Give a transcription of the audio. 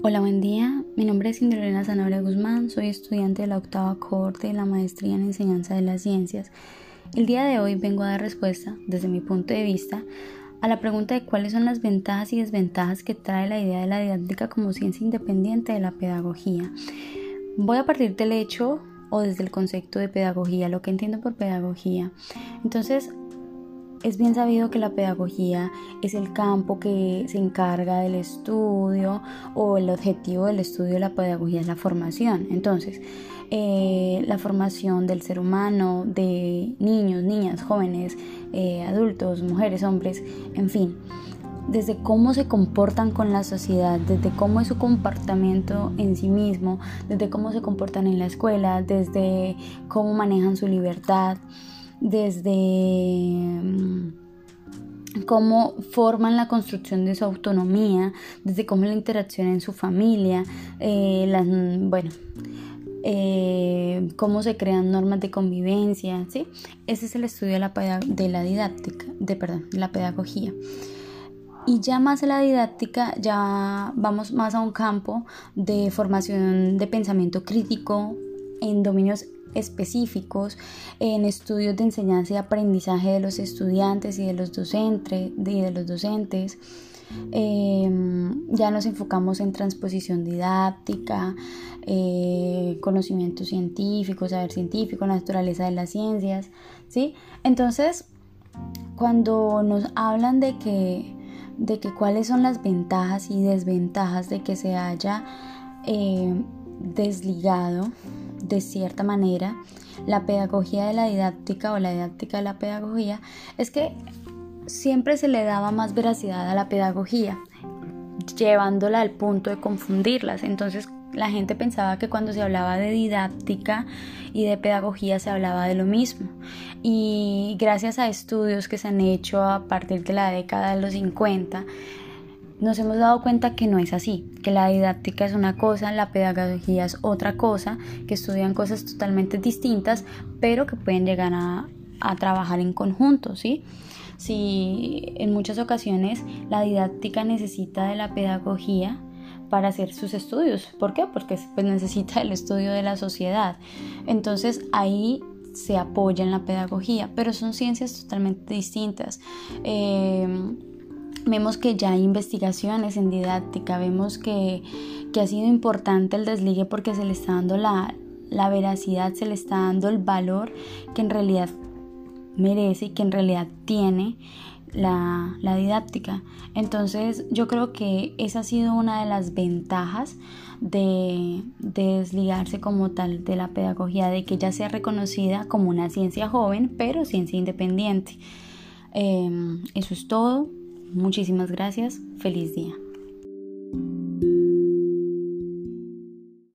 Hola, buen día. Mi nombre es Cinderela Zanabria Guzmán. Soy estudiante de la octava cohorte de la maestría en enseñanza de las ciencias. El día de hoy vengo a dar respuesta, desde mi punto de vista, a la pregunta de cuáles son las ventajas y desventajas que trae la idea de la didáctica como ciencia independiente de la pedagogía. Voy a partir del hecho o desde el concepto de pedagogía, lo que entiendo por pedagogía. Entonces, es bien sabido que la pedagogía es el campo que se encarga del estudio o el objetivo del estudio de la pedagogía es la formación. Entonces, eh, la formación del ser humano, de niños, niñas, jóvenes, eh, adultos, mujeres, hombres, en fin, desde cómo se comportan con la sociedad, desde cómo es su comportamiento en sí mismo, desde cómo se comportan en la escuela, desde cómo manejan su libertad desde mm, cómo forman la construcción de su autonomía, desde cómo la interacción en su familia, eh, bueno, eh, cómo se crean normas de convivencia, ¿sí? Ese es el estudio de la, de la didáctica, de, perdón, la pedagogía. Y ya más a la didáctica, ya vamos más a un campo de formación de pensamiento crítico en dominios específicos en estudios de enseñanza y aprendizaje de los estudiantes y de los docentes. de los docentes. Em, ya nos enfocamos en transposición didáctica, eh, conocimiento científico, saber científico, naturaleza de las ciencias, ¿sí? Entonces, cuando nos hablan de que, de que cuáles son las ventajas y desventajas de que se haya eh, desligado de cierta manera la pedagogía de la didáctica o la didáctica de la pedagogía es que siempre se le daba más veracidad a la pedagogía, llevándola al punto de confundirlas. Entonces la gente pensaba que cuando se hablaba de didáctica y de pedagogía se hablaba de lo mismo. Y gracias a estudios que se han hecho a partir de la década de los 50, nos hemos dado cuenta que no es así, que la didáctica es una cosa, la pedagogía es otra cosa, que estudian cosas totalmente distintas, pero que pueden llegar a, trabajar en conjunto, ¿sí? Si en muchas ocasiones la didáctica necesita de la pedagogía para hacer sus estudios, ¿por qué? Porque pues, necesita el estudio de la sociedad. Entonces ahí se apoya en la pedagogía, pero son ciencias totalmente distintas. Eh, Vemos que ya hay investigaciones en didáctica, vemos que, ha sido importante el desligue porque se le está dando la, veracidad, se le está dando el valor que en realidad merece y que en realidad tiene la, didáctica. Entonces yo creo que esa ha sido una de las ventajas de, desligarse como tal de la pedagogía, de que ya sea reconocida como una ciencia joven, pero ciencia independiente. Em, eso es todo. Muchísimas gracias. Feliz día.